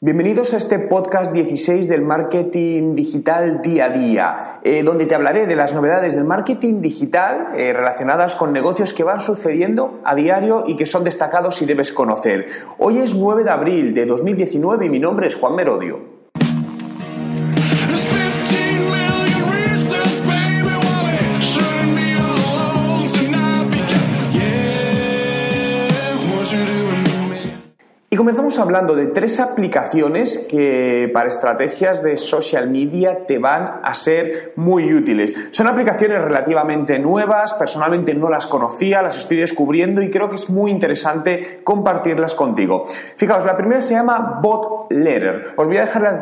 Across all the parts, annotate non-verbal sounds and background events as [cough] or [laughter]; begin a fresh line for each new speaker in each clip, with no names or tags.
Bienvenidos a este podcast 16 del marketing digital día a día, eh, donde te hablaré de las novedades del marketing digital eh, relacionadas con negocios que van sucediendo a diario y que son destacados y debes conocer. Hoy es 9 de abril de 2019 y mi nombre es Juan Merodio. Comenzamos hablando de tres aplicaciones que para estrategias de social media te van a ser muy útiles. Son aplicaciones relativamente nuevas, personalmente no las conocía, las estoy descubriendo y creo que es muy interesante compartirlas contigo. Fijaos, la primera se llama Bot Letter. Os voy a dejar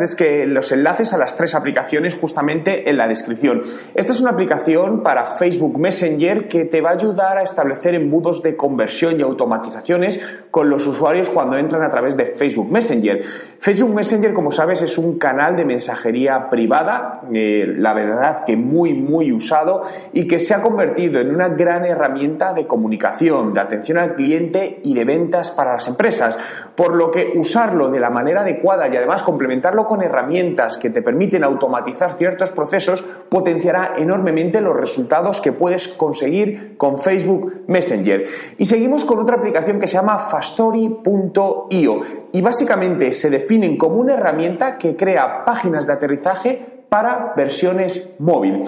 los enlaces a las tres aplicaciones justamente en la descripción. Esta es una aplicación para Facebook Messenger que te va a ayudar a establecer embudos de conversión y automatizaciones con los usuarios cuando entran a través de Facebook Messenger. Facebook Messenger, como sabes, es un canal de mensajería privada, eh, la verdad que muy, muy usado y que se ha convertido en una gran herramienta de comunicación, de atención al cliente y de ventas para las empresas. Por lo que usarlo de la manera adecuada y además complementarlo con herramientas que te permiten automatizar ciertos procesos potenciará enormemente los resultados que puedes conseguir con Facebook Messenger. Y seguimos con otra aplicación que se llama Y básicamente se definen como una herramienta que crea páginas de aterrizaje para versiones móvil.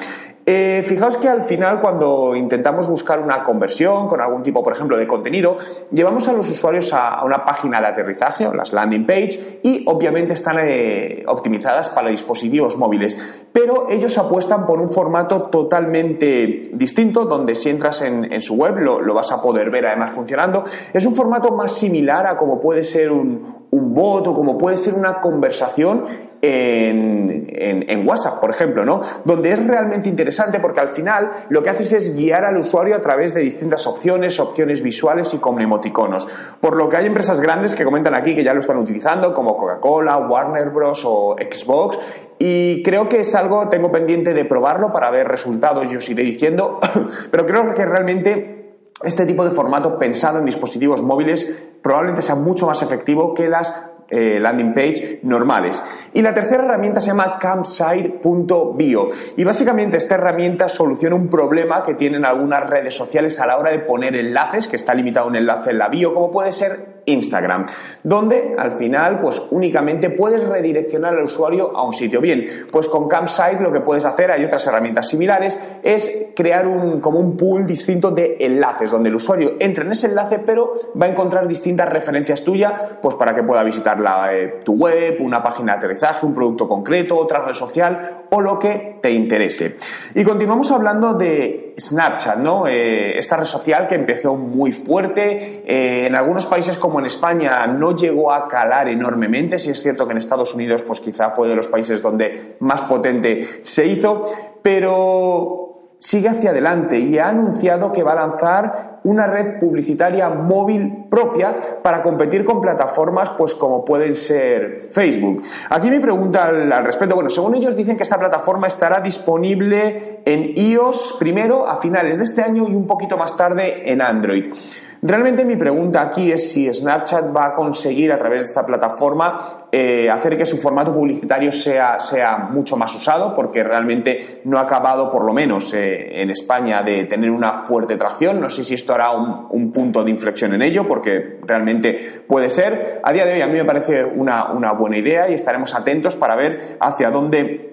Eh, fijaos que al final cuando intentamos buscar una conversión con algún tipo, por ejemplo, de contenido, llevamos a los usuarios a, una página de aterrizaje las landing page y obviamente están eh, optimizadas para dispositivos móviles. Pero ellos apuestan por un formato totalmente distinto donde si entras en, su web lo, lo, vas a poder ver además funcionando. Es un formato más similar a como puede ser un, un bot o como puede ser una conversación en, en, WhatsApp, por ejemplo, ¿no? Donde es realmente interesante porque al final lo que haces es guiar al usuario a través de distintas opciones, opciones visuales y con emoticonos. Por lo que hay empresas grandes que comentan aquí que ya lo están utilizando, como Coca-Cola, Warner Bros. o Xbox, y creo que es algo, tengo pendiente de probarlo para ver resultados, yo os iré diciendo, [laughs] pero creo que realmente este tipo de formato pensado en dispositivos móviles probablemente sea mucho más efectivo que las eh, landing page normales. Y la tercera herramienta se llama campsite.bio y básicamente esta herramienta soluciona un problema que tienen algunas redes sociales a la hora de poner enlaces, que está limitado un enlace en la bio, como puede ser Instagram, donde al final pues únicamente puedes redireccionar al usuario a un sitio. Bien, pues con Campsite lo que puedes hacer, hay otras herramientas similares, es crear un, como un pool distinto de enlaces, donde el usuario entra en ese enlace, pero va a encontrar distintas referencias tuyas, pues para que pueda visitar la, eh, tu web, una página de aterrizaje, un producto concreto, otra red social o lo que te interese. Y continuamos hablando de Snapchat, ¿no? Eh, esta red social que empezó muy fuerte, eh, en algunos países como en España no llegó a calar enormemente, si es cierto que en Estados Unidos pues quizá fue de los países donde más potente se hizo, pero sigue hacia adelante y ha anunciado que va a lanzar una red publicitaria móvil propia para competir con plataformas pues como pueden ser Facebook. Aquí mi pregunta al, al, respecto, bueno, según ellos dicen que esta plataforma estará disponible en iOS primero a finales de este año y un poquito más tarde en Android. Realmente mi pregunta aquí es si Snapchat va a conseguir a través de esta plataforma eh, hacer que su formato publicitario sea, sea, mucho más usado, porque realmente no ha acabado, por lo menos eh, en España, de tener una fuerte tracción. No sé si esto hará un, un, punto de inflexión en ello, porque realmente puede ser. A día de hoy a mí me parece una, una buena idea y estaremos atentos para ver hacia dónde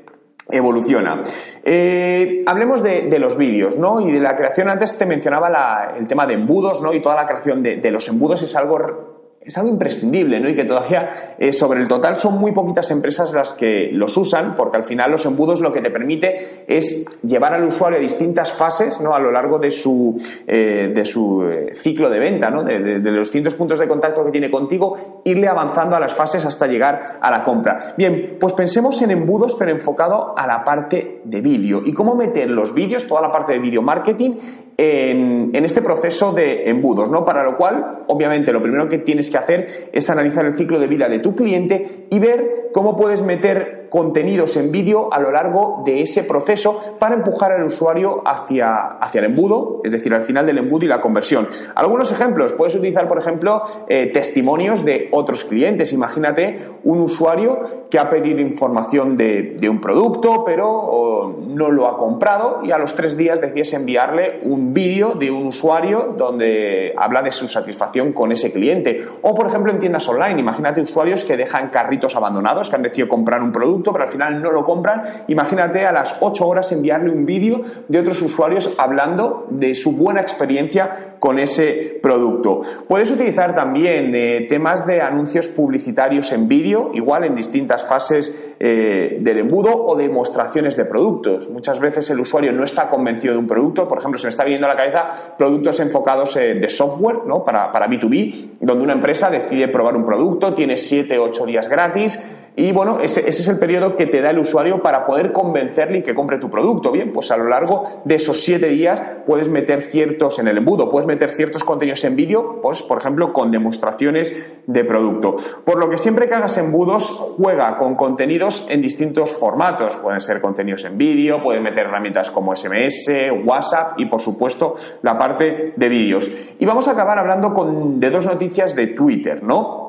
evoluciona. Eh, hablemos de, los vídeos, ¿no? Y de la creación. Antes te mencionaba el tema de embudos, ¿no? Y toda la creación de, de los embudos es algo es algo imprescindible, ¿no? Y que todavía eh, sobre el total son muy poquitas empresas las que los usan, porque al final los embudos lo que te permite es llevar al usuario a distintas fases, ¿no? A lo largo de su, eh, de su eh, ciclo de venta, ¿no? De, los distintos puntos de contacto que tiene contigo, irle avanzando a las fases hasta llegar a la compra. Bien, pues pensemos en embudos, pero enfocado a la parte de vídeo y cómo meter los vídeos, toda la parte de video marketing, en, en este proceso de embudos, ¿no? Para lo cual, obviamente, lo primero que tienes que hacer es analizar el ciclo de vida de tu cliente y ver cómo puedes meter contenidos en vídeo a lo largo de ese proceso para empujar al usuario hacia, hacia el embudo, es decir, al final del embudo y la conversión. Algunos ejemplos, puedes utilizar, por ejemplo, eh, testimonios de otros clientes. Imagínate un usuario que ha pedido información de, un producto, pero no lo ha comprado y a los tres días decides enviarle un vídeo de un usuario donde habla de su satisfacción con ese cliente. O, por ejemplo, en tiendas online, imagínate usuarios que dejan carritos abandonados, que han decidido comprar un producto, pero al final no lo compran. Imagínate a las 8 horas enviarle un vídeo de otros usuarios hablando de su buena experiencia con ese producto. Puedes utilizar también eh, temas de anuncios publicitarios en vídeo, igual en distintas fases eh, del embudo o demostraciones de productos. Muchas veces el usuario no está convencido de un producto, por ejemplo, se me está viendo a la cabeza productos enfocados eh, de software, ¿no? Para, para B2B, donde una empresa decide probar un producto, tiene 7, 8 días gratis, y bueno, ese, es el periodo que te da el usuario para poder convencerle y que compre tu producto. Bien, pues a lo largo de esos siete días puedes meter ciertos en el embudo, puedes meter ciertos contenidos en vídeo, pues por ejemplo con demostraciones de producto. Por lo que siempre que hagas embudos, juega con contenidos en distintos formatos. Pueden ser contenidos en vídeo, puedes meter herramientas como SMS, WhatsApp y por supuesto la parte de vídeos. Y vamos a acabar hablando con, de dos noticias de Twitter, ¿no?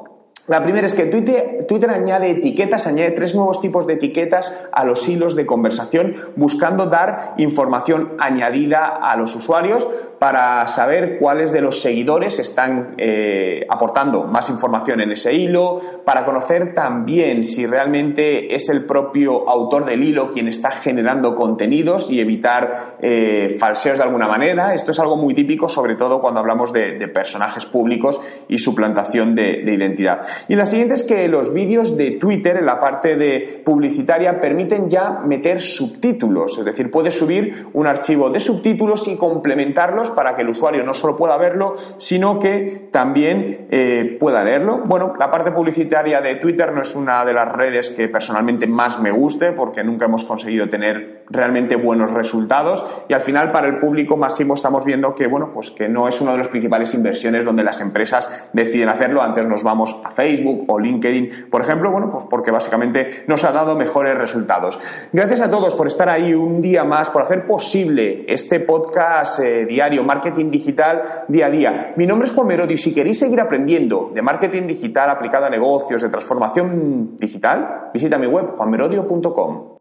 La primera es que Twitter, añade etiquetas, añade tres nuevos tipos de etiquetas a los hilos de conversación, buscando dar información añadida a los usuarios para saber cuáles de los seguidores están eh, aportando más información en ese hilo, para conocer también si realmente es el propio autor del hilo quien está generando contenidos y evitar eh, falseos de alguna manera. Esto es algo muy típico, sobre todo cuando hablamos de, personajes públicos y suplantación de, de identidad. Y la siguiente es que los vídeos de Twitter en la parte de publicitaria permiten ya meter subtítulos, es decir, puedes subir un archivo de subtítulos y complementarlos para que el usuario no solo pueda verlo, sino que también eh, pueda leerlo. Bueno, la parte publicitaria de Twitter no es una de las redes que personalmente más me guste porque nunca hemos conseguido tener realmente buenos resultados y al final para el público máximo estamos viendo que bueno, pues que no es una de las principales inversiones donde las empresas deciden hacerlo. Antes nos vamos a Facebook o LinkedIn, por ejemplo, bueno, pues porque básicamente nos ha dado mejores resultados. Gracias a todos por estar ahí un día más, por hacer posible este podcast eh, diario marketing digital día a día. Mi nombre es Juan Merodio y si queréis seguir aprendiendo de marketing digital aplicado a negocios, de transformación digital, visita mi web juanmerodio.com.